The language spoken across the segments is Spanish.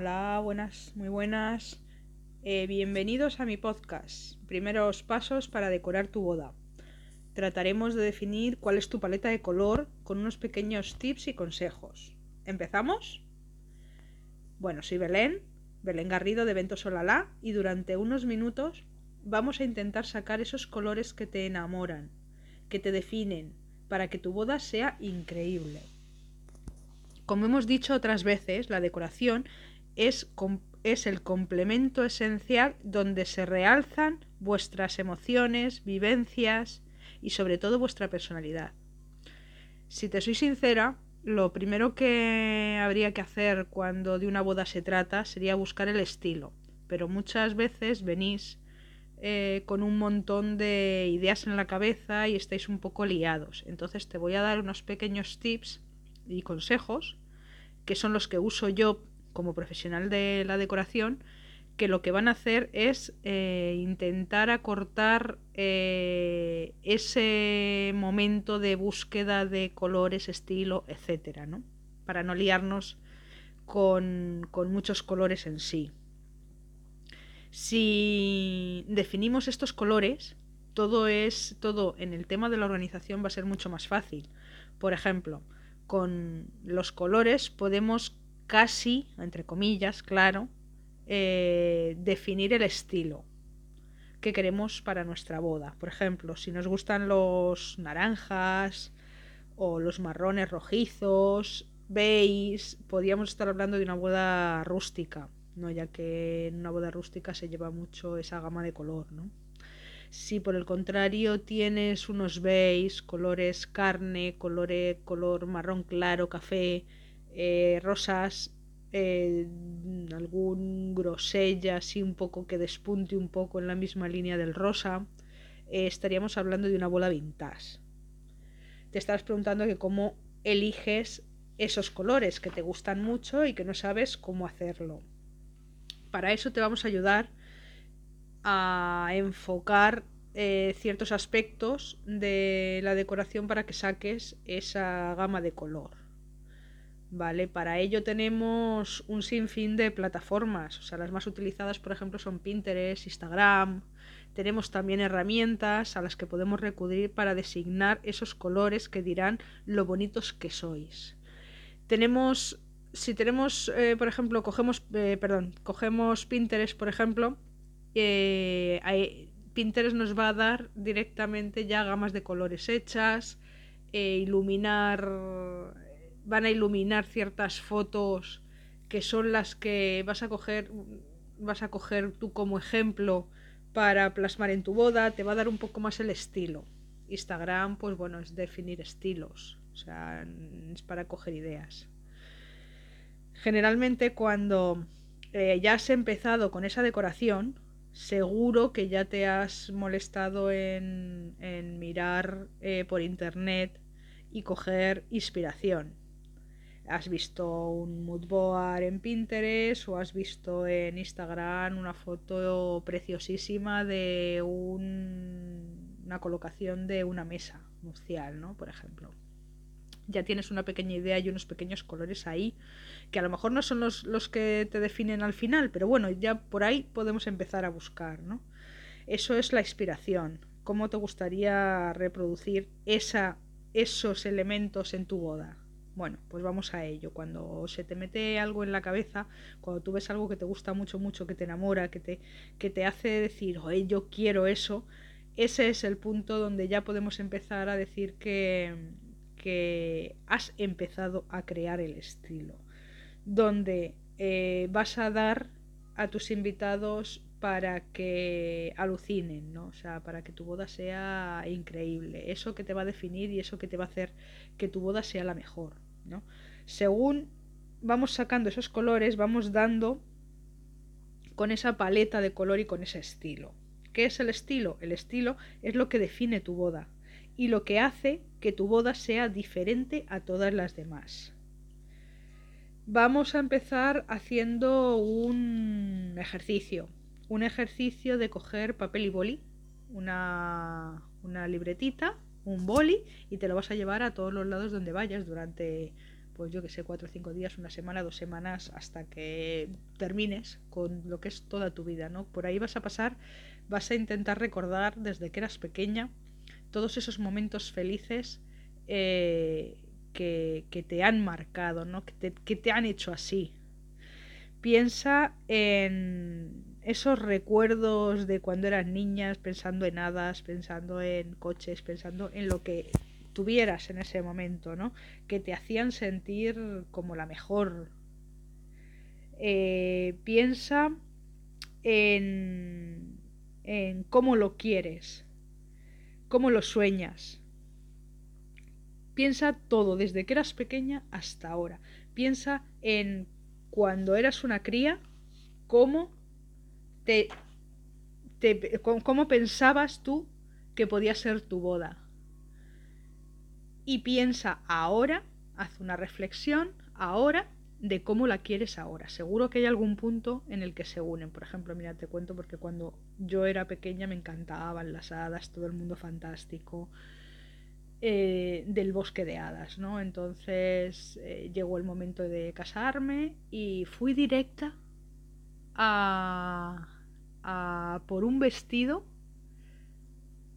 Hola, buenas, muy buenas. Eh, bienvenidos a mi podcast, Primeros Pasos para Decorar tu Boda. Trataremos de definir cuál es tu paleta de color con unos pequeños tips y consejos. ¿Empezamos? Bueno, soy Belén, Belén Garrido de Vento Solalá, y durante unos minutos vamos a intentar sacar esos colores que te enamoran, que te definen, para que tu boda sea increíble. Como hemos dicho otras veces, la decoración es, es el complemento esencial donde se realzan vuestras emociones, vivencias y sobre todo vuestra personalidad. Si te soy sincera, lo primero que habría que hacer cuando de una boda se trata sería buscar el estilo, pero muchas veces venís eh, con un montón de ideas en la cabeza y estáis un poco liados. Entonces te voy a dar unos pequeños tips y consejos que son los que uso yo como profesional de la decoración, que lo que van a hacer es eh, intentar acortar eh, ese momento de búsqueda de colores, estilo, etcétera, ¿no? Para no liarnos con, con muchos colores en sí. Si definimos estos colores, todo es todo en el tema de la organización va a ser mucho más fácil. Por ejemplo, con los colores podemos casi, entre comillas, claro, eh, definir el estilo que queremos para nuestra boda. Por ejemplo, si nos gustan los naranjas o los marrones rojizos, veis, podríamos estar hablando de una boda rústica, ¿no? ya que en una boda rústica se lleva mucho esa gama de color, ¿no? Si por el contrario tienes unos beige, colores carne, colores, color marrón claro, café, eh, rosas, eh, algún grosella así un poco que despunte un poco en la misma línea del rosa, eh, estaríamos hablando de una bola vintage. Te estás preguntando que cómo eliges esos colores que te gustan mucho y que no sabes cómo hacerlo. Para eso te vamos a ayudar a enfocar ciertos aspectos de la decoración para que saques esa gama de color. Vale, para ello tenemos un sinfín de plataformas, o sea, las más utilizadas, por ejemplo, son Pinterest, Instagram. Tenemos también herramientas a las que podemos recurrir para designar esos colores que dirán lo bonitos que sois. Tenemos, si tenemos, eh, por ejemplo, cogemos, eh, perdón, cogemos Pinterest, por ejemplo, eh, Pinterest nos va a dar directamente ya gamas de colores hechas, iluminar, van a iluminar ciertas fotos que son las que vas a coger, vas a coger tú como ejemplo para plasmar en tu boda, te va a dar un poco más el estilo. Instagram, pues bueno, es definir estilos, o sea, es para coger ideas. Generalmente cuando eh, ya has empezado con esa decoración, seguro que ya te has molestado en, mirar eh, por internet y coger inspiración. Has visto un mood board en Pinterest o has visto en Instagram una foto preciosísima de una colocación de una mesa nupcial, ¿no? Por ejemplo ya tienes una pequeña idea y unos pequeños colores ahí, que a lo mejor no son los, los, que te definen al final, pero bueno, ya por ahí podemos empezar a buscar, ¿no? Eso es la inspiración. ¿Cómo te gustaría reproducir esa, esos elementos en tu boda? Bueno, pues vamos a ello. Cuando se te mete algo en la cabeza, cuando tú ves algo que te gusta mucho, mucho, que te enamora, que te, que te hace decir, oye, yo quiero eso, ese es el punto donde ya podemos empezar a decir que, que has empezado a crear el estilo, donde eh, vas a dar a tus invitados para que alucinen, ¿no? O sea, para que tu boda sea increíble. Eso que te va a definir y eso que te va a hacer que tu boda sea la mejor, Según vamos sacando esos colores, vamos dando con esa paleta de color y con ese estilo. ¿Qué es el estilo? El estilo es lo que define tu boda y lo que hace que tu boda sea diferente a todas las demás. Vamos a empezar haciendo un ejercicio, un ejercicio de coger papel y boli, una libretita, un boli y te lo vas a llevar a todos los lados donde vayas durante pues yo que sé, cuatro o cinco días, una semana, dos semanas, hasta que termines con lo que es toda tu vida, ¿no? Por ahí vas a pasar, vas a intentar recordar desde que eras pequeña todos esos momentos felices eh, que, te han marcado, ¿no? Que que te han hecho así. Piensa en esos recuerdos de cuando eras niñas, pensando en hadas, pensando en coches, pensando en lo que tuvieras en ese momento, ¿no? Que te hacían sentir como la mejor. Eh, piensa en, en cómo lo quieres, cómo lo sueñas. Piensa todo, desde que eras pequeña hasta ahora. Piensa en cuando eras una cría, cómo cómo pensabas tú que podía ser tu boda y piensa ahora, haz una reflexión ahora de cómo la quieres ahora. Seguro que hay algún punto en el que se unen. Por ejemplo, mira, te cuento porque cuando yo era pequeña me encantaban las hadas, todo el mundo fantástico. Eh, del bosque de hadas, ¿no? Entonces eh, llegó el momento de casarme y fui directa a, a por un vestido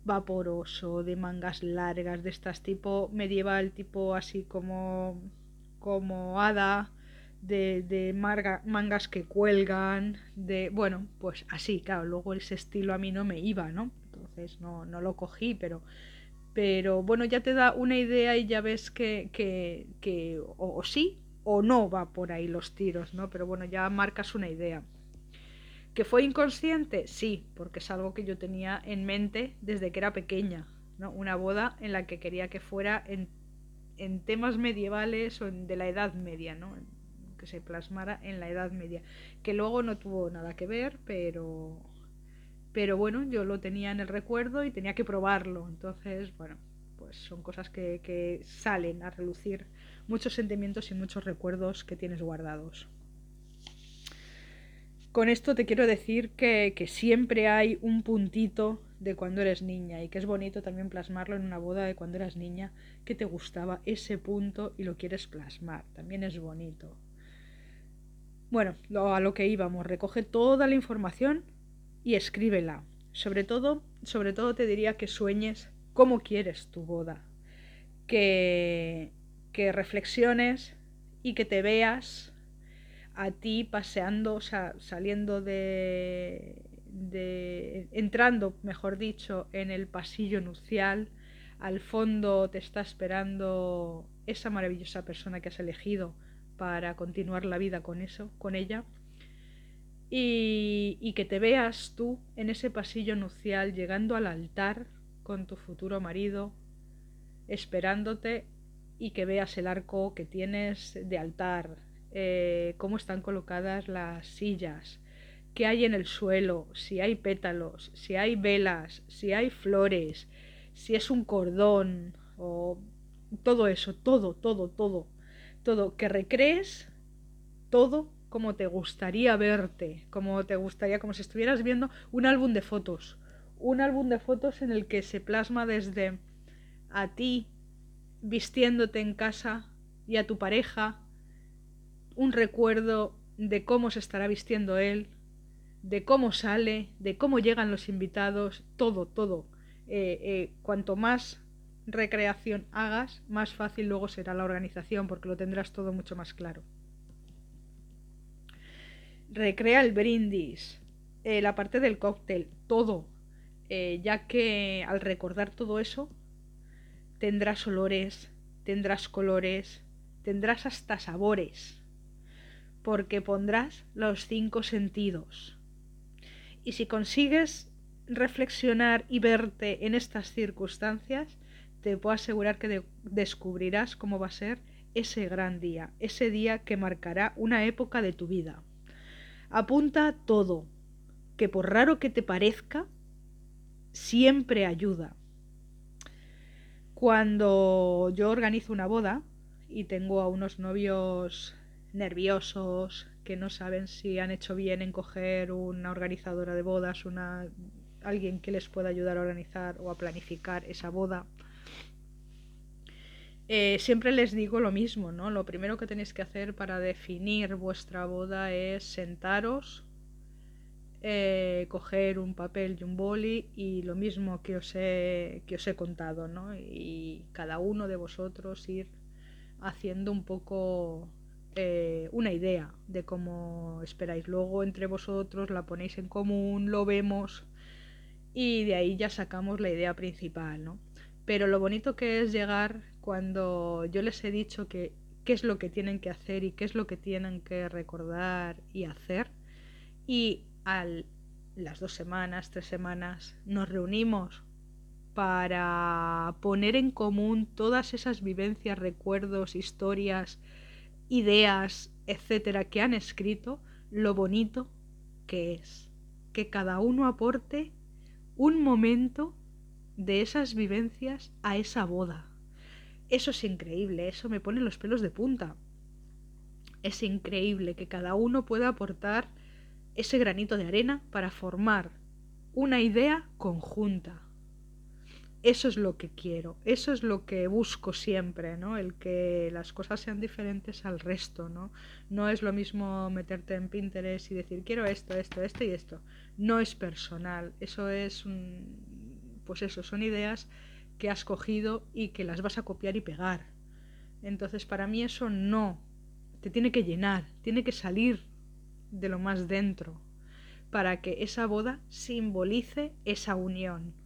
vaporoso, de mangas largas, de estas tipo medieval, tipo así como, como hada, de, de mangas que cuelgan, de, bueno, pues así, claro, luego ese estilo a mí no me iba, ¿no? Entonces no, no lo cogí, pero, pero bueno, ya te da una idea y ya ves que, que, que o, o sí o no va por ahí los tiros, ¿no? Pero bueno, ya marcas una idea. ¿Que fue inconsciente? Sí, porque es algo que yo tenía en mente desde que era pequeña. ¿no? Una boda en la que quería que fuera en, en temas medievales o en, de la Edad Media, ¿no? que se plasmara en la Edad Media. Que luego no tuvo nada que ver, pero, pero bueno, yo lo tenía en el recuerdo y tenía que probarlo. Entonces, bueno, pues son cosas que, que salen a relucir muchos sentimientos y muchos recuerdos que tienes guardados. Con esto te quiero decir que, siempre hay un puntito de cuando eres niña y que es bonito también plasmarlo en una boda de cuando eras niña, que te gustaba ese punto y lo quieres plasmar. También es bonito. Bueno, a lo que íbamos, recoge toda la información y escríbela. Sobre todo, sobre todo te diría que sueñes cómo quieres tu boda. Que, que reflexiones y que te veas a ti paseando, o sea, saliendo de, de, entrando, mejor dicho, en el pasillo nupcial, al fondo te está esperando esa maravillosa persona que has elegido para continuar la vida con eso, con ella, y, y que te veas tú en ese pasillo nupcial llegando al altar con tu futuro marido, esperándote y que veas el arco que tienes de altar, eh, cómo están colocadas las sillas, qué hay en el suelo, si hay pétalos, si hay velas, si hay flores, si es un cordón o todo eso, todo, todo, todo, todo, que recrees todo como te gustaría verte, como te gustaría, como si estuvieras viendo un álbum de fotos, un álbum de fotos en el que se plasma desde a ti vistiéndote en casa y a tu pareja un recuerdo de cómo se estará vistiendo él, de cómo sale, de cómo llegan los invitados, todo, todo. Eh, eh, cuanto más recreación hagas, más fácil luego será la organización porque lo tendrás todo mucho más claro. Recrea el brindis, eh, la parte del cóctel, todo, ya que al recordar todo eso, tendrás olores, tendrás colores, tendrás hasta sabores porque pondrás los cinco sentidos. Y si consigues reflexionar y verte en estas circunstancias, te puedo asegurar que descubrirás cómo va a ser ese gran día, ese día que marcará una época de tu vida. Apunta todo, que por raro que te parezca, siempre ayuda. Cuando yo organizo una boda y tengo a unos novios nerviosos, que no saben si han hecho bien en coger una organizadora de bodas, una alguien que les pueda ayudar a organizar o a planificar esa boda. Eh, siempre les digo lo mismo, ¿no? Lo primero que tenéis que hacer para definir vuestra boda es sentaros, eh, coger un papel y un boli y lo mismo que os he, que os he contado, ¿no? Y cada uno de vosotros ir haciendo un poco eh, una idea de cómo esperáis. Luego entre vosotros la ponéis en común, lo vemos y de ahí ya sacamos la idea principal, ¿no? Pero lo bonito que es llegar cuando yo les he dicho que qué es lo que tienen que hacer y qué es lo que tienen que recordar y hacer. Y a las dos semanas, tres semanas, nos reunimos para poner en común todas esas vivencias, recuerdos, historias, ideas, etcétera, que han escrito, lo bonito que es que cada uno aporte un momento de esas vivencias a esa boda. Eso es increíble, eso me pone los pelos de punta. Es increíble que cada uno pueda aportar ese granito de arena para formar una idea conjunta eso es lo que quiero, eso es lo que busco siempre, ¿no? El que las cosas sean diferentes al resto, ¿no? No es lo mismo meterte en Pinterest y decir quiero esto, esto, esto y esto. No es personal, eso es un... pues eso, son ideas que has cogido y que las vas a copiar y pegar. Entonces para mí eso no, te tiene que llenar, tiene que salir de lo más dentro para que esa boda simbolice esa unión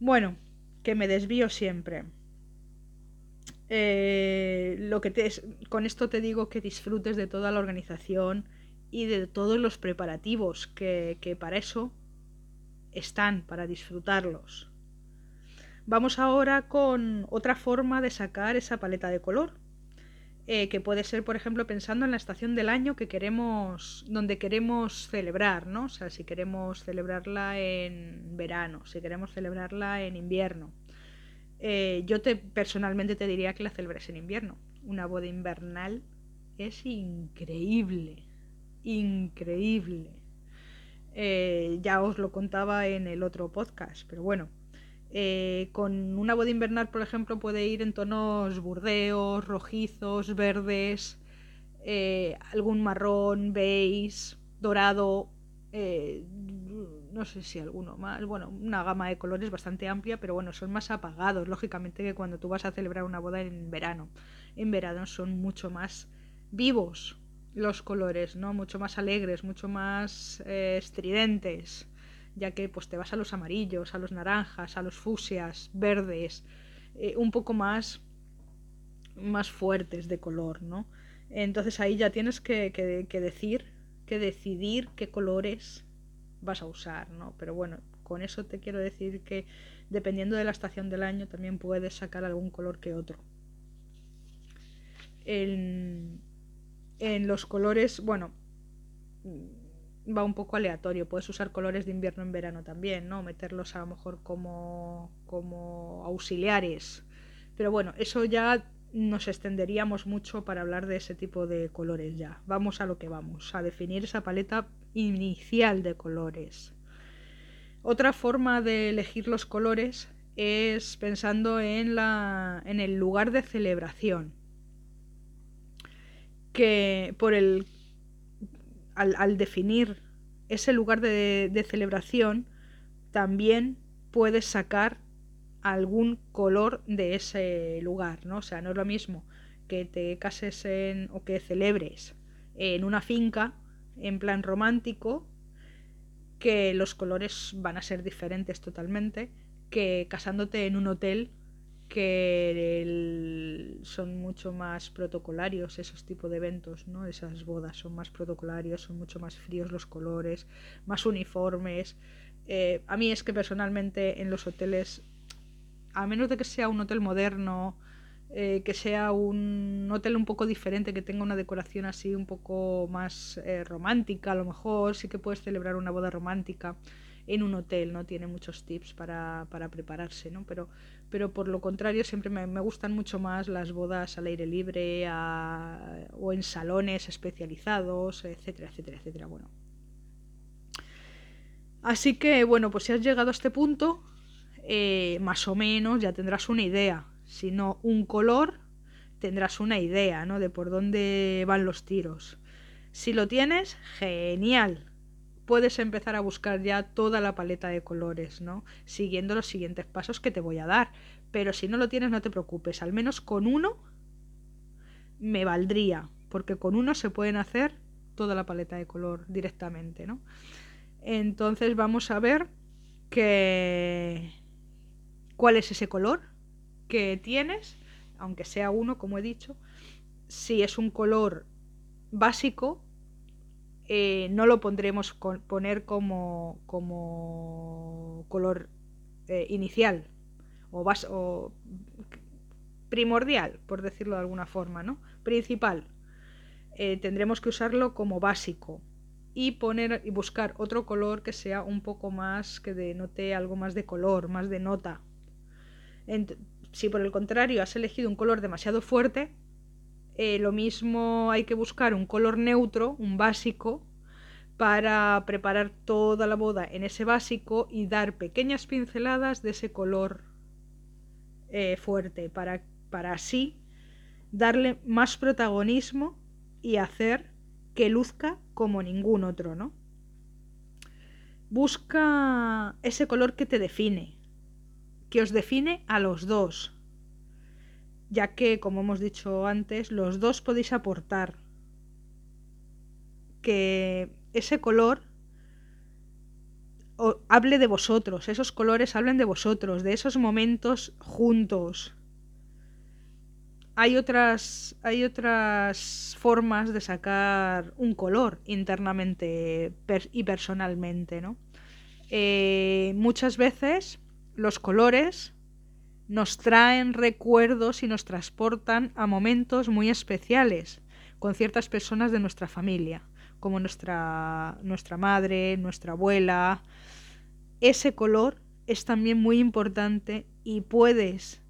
bueno, que me desvío siempre. Eh, lo que te, con esto te digo que disfrutes de toda la organización y de todos los preparativos que, que para eso están, para disfrutarlos. Vamos ahora con otra forma de sacar esa paleta de color. Eh, que puede ser, por ejemplo, pensando en la estación del año que queremos, donde queremos celebrar, ¿no? O sea, si queremos celebrarla en verano, si queremos celebrarla en invierno. Eh, yo te personalmente te diría que la celebres en invierno. Una boda invernal es increíble, increíble. Eh, ya os lo contaba en el otro podcast, pero bueno, eh, con una boda invernal, por ejemplo, puede ir en tonos burdeos, rojizos, verdes, eh, algún marrón, beige, dorado, eh, no sé si alguno más, bueno, una gama de colores bastante amplia, pero bueno, son más apagados, lógicamente, que cuando tú vas a celebrar una boda en verano. En verano son mucho más vivos los colores, ¿no? Mucho más alegres, mucho más estridentes ya que pues te vas a los amarillos, a los naranjas, a los fusias, verdes, eh, un poco más, más fuertes de color, ¿no? Entonces ahí ya tienes que, que, decir, que decidir qué colores vas a usar, ¿no? Pero bueno, con eso te quiero decir que dependiendo de la estación del año también puedes sacar algún color que otro. En, en los colores, bueno, va un poco aleatorio. Puedes usar colores de invierno en verano también, ¿no? Meterlos a lo mejor como, como auxiliares. Pero bueno, eso ya nos extenderíamos mucho para hablar de ese tipo de colores ya. Vamos a lo que vamos, a definir esa paleta inicial de colores. Otra forma de elegir los colores es pensando en, la, en el lugar de celebración. Que por el al, definir ese lugar de, celebración, también puedes sacar algún color de ese lugar, ¿no? O sea, no es lo mismo que te cases en, o que celebres en una finca en plan romántico, que los colores van a ser diferentes totalmente, que casándote en un hotel que son mucho más protocolarios esos tipos de eventos, ¿no? Esas bodas son más protocolarios, son mucho más fríos los colores, más uniformes. Eh, a mí es que personalmente en los hoteles, a menos de que sea un hotel moderno, eh, que sea un hotel un poco diferente, que tenga una decoración así un poco más eh, romántica, a lo mejor sí que puedes celebrar una boda romántica en un hotel, no tiene muchos tips para, para prepararse, ¿no? Pero pero por lo contrario siempre me, gustan mucho más las bodas al aire libre o en salones especializados, etcétera, etcétera, etcétera. Bueno. Así que, bueno, pues si has llegado a este punto, eh, más o menos ya tendrás una idea. sino un color, tendrás una idea, ¿no? De por dónde van los tiros. Si lo tienes, genial. Puedes empezar a buscar ya toda la paleta de colores, ¿no? Siguiendo los siguientes pasos que te voy a dar. Pero si no lo tienes, no te preocupes. Al menos con uno me valdría. Porque con uno se pueden hacer toda la paleta de color directamente, ¿no? Entonces vamos a ver que cuál es ese color que tienes, aunque sea uno, como he dicho. Si es un color básico, eh, no lo pondremos poner como, como color eh, inicial o, o primordial, por decirlo de alguna forma, ¿no? Principal. Eh, tendremos que usarlo como básico y poner y buscar otro color que sea un poco más que denote algo más de color, más de nota, si por el contrario has elegido un color demasiado fuerte, eh, lo mismo hay que buscar un color neutro, un básico, para preparar toda la boda en ese básico y dar pequeñas pinceladas de ese color eh, fuerte, para, para así darle más protagonismo y hacer que luzca como ningún otro, ¿no? Busca ese color que te define, que os define a los dos, ya que, como hemos dicho antes, los dos podéis aportar que ese color hable de vosotros, esos colores hablen de vosotros, de esos momentos juntos. Hay otras, hay otras formas de sacar un color internamente y personalmente, ¿no? Eh, muchas veces los colores nos traen recuerdos y nos transportan a momentos muy especiales con ciertas personas de nuestra familia, como nuestra, nuestra madre, nuestra abuela. Ese color es también muy importante y puedes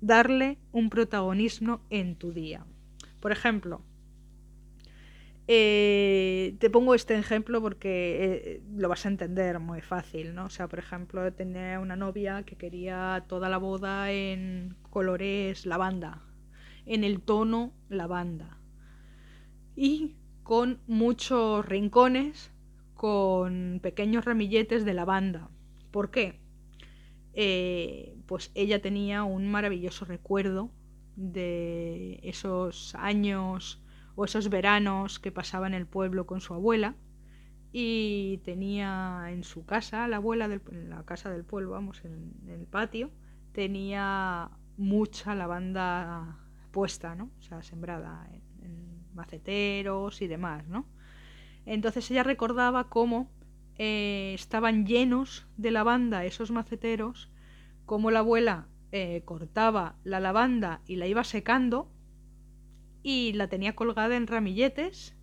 darle un protagonismo en tu día. Por ejemplo, eh, te pongo este ejemplo porque eh, lo vas a entender muy fácil, ¿no? O sea, por ejemplo, tenía una novia que quería toda la boda en colores lavanda, en el tono lavanda. Y con muchos rincones, con pequeños ramilletes de lavanda. ¿Por qué? Eh, pues ella tenía un maravilloso recuerdo de esos años o esos veranos que pasaba en el pueblo con su abuela y tenía en su casa, la abuela en la casa del pueblo, vamos, en, el patio, tenía mucha lavanda puesta, ¿no? O sea, sembrada en, maceteros y demás, ¿no? Entonces ella recordaba cómo eh, estaban llenos de lavanda esos maceteros, cómo la abuela eh, cortaba la lavanda y la iba secando y la tenía colgada en ramilletes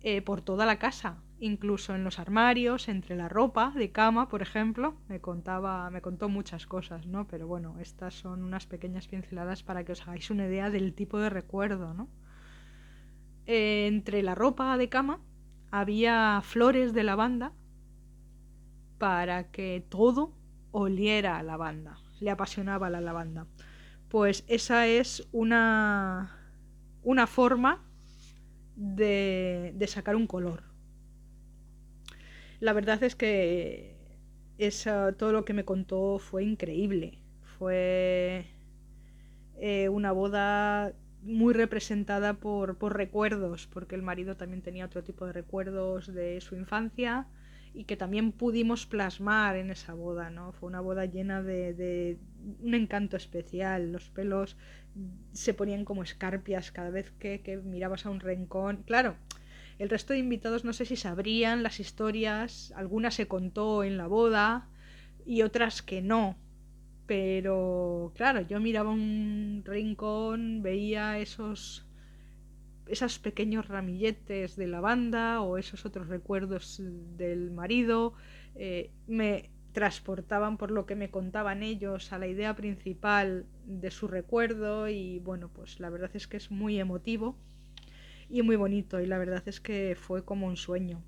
eh, por toda la casa, incluso en los armarios, entre la ropa de cama, por ejemplo. Me contaba, me contó muchas cosas, ¿no? Pero bueno, estas son unas pequeñas pinceladas para que os hagáis una idea del tipo de recuerdo, ¿no? Eh, entre la ropa de cama había flores de lavanda para que todo oliera a lavanda. Le apasionaba la lavanda. Pues esa es una una forma de, sacar un color. La verdad es que todo lo que me contó fue increíble. Fue eh, una boda muy representada por, por, recuerdos, porque el marido también tenía otro tipo de recuerdos de su infancia y que también pudimos plasmar en esa boda, ¿no? Fue una boda llena de, un encanto especial, los pelos se ponían como escarpias cada vez que, que mirabas a un rincón. Claro, el resto de invitados no sé si sabrían las historias, algunas se contó en la boda y otras que no. Pero claro, yo miraba un rincón, veía esos esos pequeños ramilletes de lavanda o esos otros recuerdos del marido eh, me transportaban por lo que me contaban ellos a la idea principal de su recuerdo y bueno pues la verdad es que es muy emotivo y muy bonito y la verdad es que fue como un sueño.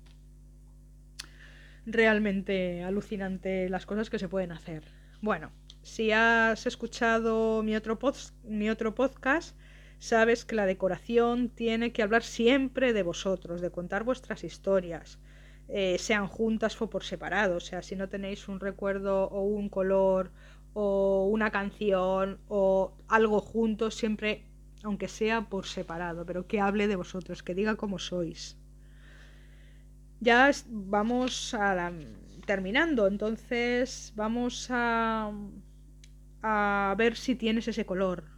Realmente alucinante las cosas que se pueden hacer. Bueno Si has escuchado mi otro, mi otro podcast, sabes que la decoración tiene que hablar siempre de vosotros, de contar vuestras historias, eh, sean juntas o por separado. O sea, si no tenéis un recuerdo o un color o una canción o algo juntos, siempre, aunque sea por separado, pero que hable de vosotros, que diga cómo sois. Ya vamos a terminando, entonces vamos a a ver si tienes ese color.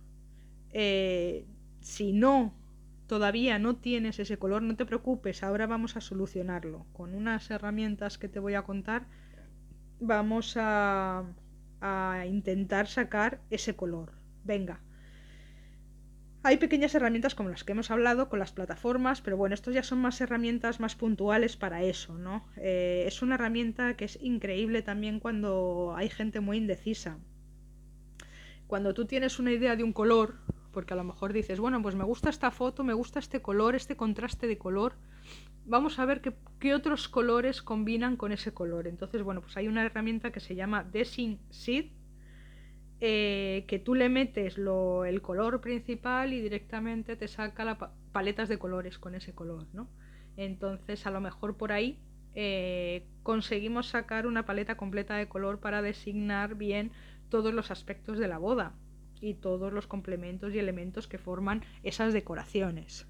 Eh, si no, todavía no tienes ese color, no te preocupes, ahora vamos a solucionarlo. Con unas herramientas que te voy a contar, vamos a, intentar sacar ese color. Venga. Hay pequeñas herramientas como las que hemos hablado con las plataformas, pero bueno, estos ya son más herramientas más puntuales para eso, ¿no? Eh, es una herramienta que es increíble también cuando hay gente muy indecisa cuando tú tienes una idea de un color, porque a lo mejor dices, bueno, pues me gusta esta foto, me gusta este color, este contraste de color, vamos a ver qué, otros colores combinan con ese color. Entonces, bueno, pues hay una herramienta que se llama Design Seed, eh, que tú le metes el color principal y directamente te saca las paletas de colores con ese color, ¿no? Entonces, a lo mejor por ahí eh, conseguimos sacar una paleta completa de color para designar bien todos los aspectos de la boda y todos los complementos y elementos que forman esas decoraciones.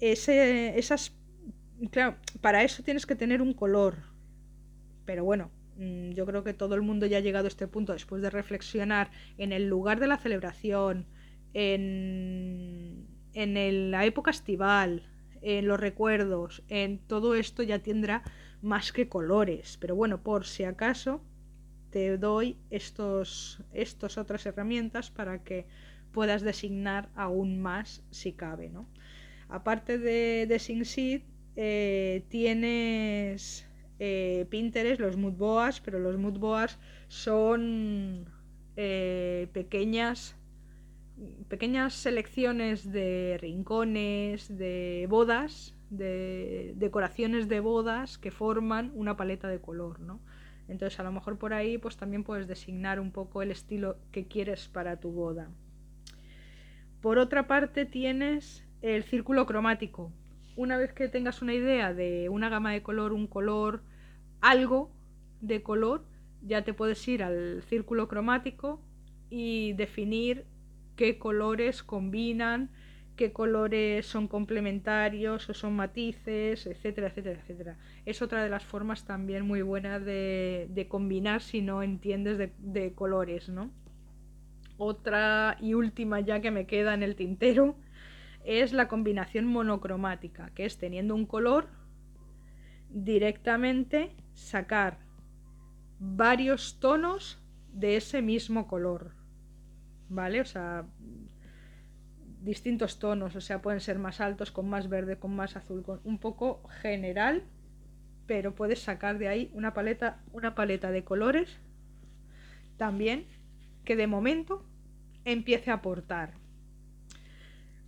Ese, esas, claro, para eso tienes que tener un color. Pero bueno, mm, yo creo que todo el mundo ya ha llegado a este punto después de reflexionar en el lugar de la celebración, en, en la época estival, en los recuerdos, en todo esto ya tendrá más que colores. Pero bueno, por si acaso, te doy estos, estas otras herramientas para que puedas designar aún más si cabe. ¿no? Aparte de, de SingSeed, eh, tienes eh, Pinterest, los moodboas, pero los moodboas son eh, pequeñas pequeñas selecciones de rincones, de bodas, de decoraciones de bodas que forman una paleta de color, ¿no? Entonces a lo mejor por ahí pues también puedes designar un poco el estilo que quieres para tu boda. Por otra parte tienes el círculo cromático. Una vez que tengas una idea de una gama de color, un color, algo de color, ya te puedes ir al círculo cromático y definir qué colores combinan qué colores son complementarios o son matices, etcétera, etcétera, etcétera. Es otra de las formas también muy buena de, combinar si no entiendes de, colores, ¿no? Otra y última ya que me queda en el tintero es la combinación monocromática, que es teniendo un color directamente sacar varios tonos de ese mismo color. ¿Vale? O sea, distintos tonos, o sea, pueden ser más altos, con más verde, con más azul, con un poco general, pero puedes sacar de ahí una paleta, una paleta de colores también que de momento empiece a aportar.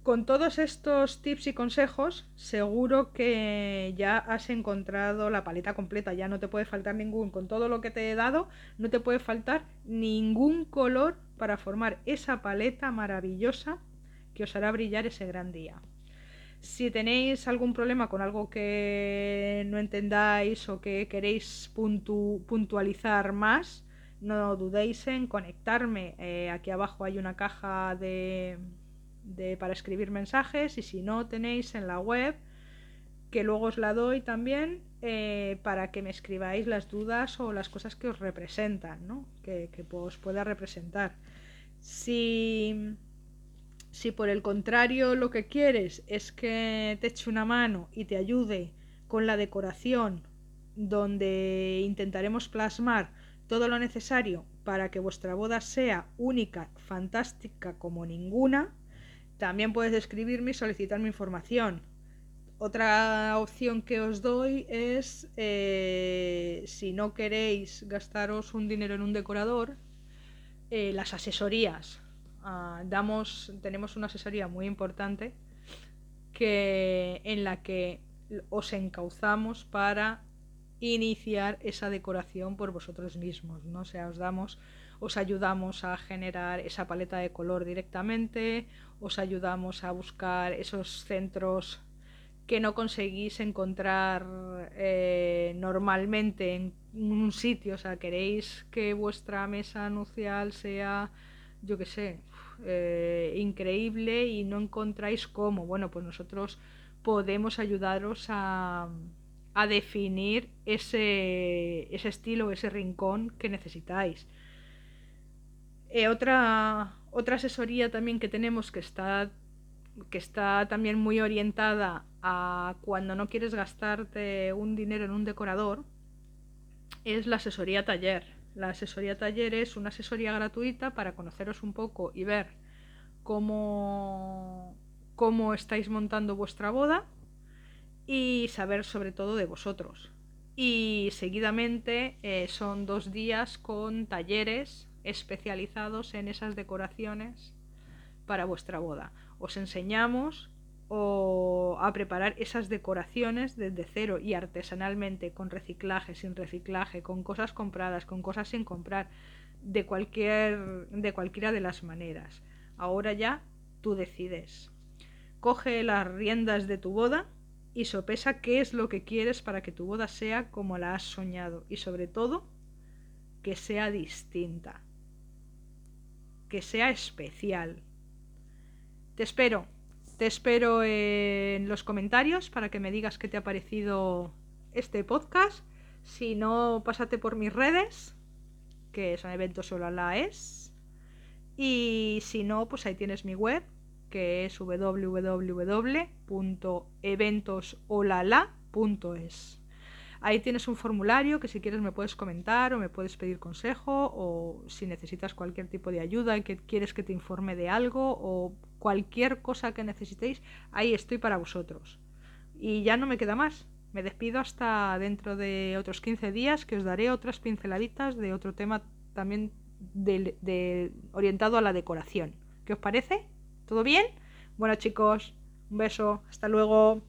Con todos estos tips y consejos, seguro que ya has encontrado la paleta completa, ya no te puede faltar ningún, con todo lo que te he dado, no te puede faltar ningún color para formar esa paleta maravillosa que os hará brillar ese gran día. Si tenéis algún problema con algo que no entendáis o que queréis puntualizar más, no dudéis en conectarme. Eh, aquí abajo hay una caja de, para escribir mensajes y si no tenéis en la web, que luego os la doy también eh, para que me escribáis las dudas o las cosas que os representan, ¿no? que, que os pueda representar. Si si por el contrario lo que quieres es que te eche una mano y te ayude con la decoración, donde intentaremos plasmar todo lo necesario para que vuestra boda sea única, fantástica como ninguna, también puedes escribirme y solicitarme información. Otra opción que os doy es, eh, si no queréis gastaros un dinero en un decorador, eh, las asesorías. Ah, damos, tenemos una asesoría muy importante que, en la que os encauzamos para iniciar esa decoración por vosotros mismos, ¿no? O sea, os damos os ayudamos a generar esa paleta de color directamente, os ayudamos a buscar esos centros que no conseguís encontrar eh, normalmente en un sitio, o sea, queréis que vuestra mesa nupcial sea, yo qué sé, eh, increíble y no encontráis cómo. Bueno, pues nosotros podemos ayudaros a, a definir ese, ese estilo, ese rincón que necesitáis. Eh, otra, otra asesoría también que tenemos que está, que está también muy orientada a cuando no quieres gastarte un dinero en un decorador es la asesoría taller. La asesoría taller es una asesoría gratuita para conoceros un poco y ver cómo, cómo estáis montando vuestra boda y saber sobre todo de vosotros. Y seguidamente eh, son dos días con talleres especializados en esas decoraciones para vuestra boda. Os enseñamos a preparar esas decoraciones desde cero y artesanalmente, con reciclaje, sin reciclaje, con cosas compradas, con cosas sin comprar, de, cualquier, de cualquiera de las maneras. Ahora ya tú decides. Coge las riendas de tu boda y sopesa qué es lo que quieres para que tu boda sea como la has soñado y sobre todo que sea distinta que sea especial. Te espero, te espero en los comentarios para que me digas qué te ha parecido este podcast. Si no, pásate por mis redes, que son eventos es. Y si no, pues ahí tienes mi web, que es www.eventosolala.es. Ahí tienes un formulario que si quieres me puedes comentar o me puedes pedir consejo o si necesitas cualquier tipo de ayuda que quieres que te informe de algo o cualquier cosa que necesitéis, ahí estoy para vosotros. Y ya no me queda más. Me despido hasta dentro de otros 15 días que os daré otras pinceladitas de otro tema también de, orientado a la decoración. ¿Qué os parece? ¿Todo bien? Bueno chicos, un beso. Hasta luego.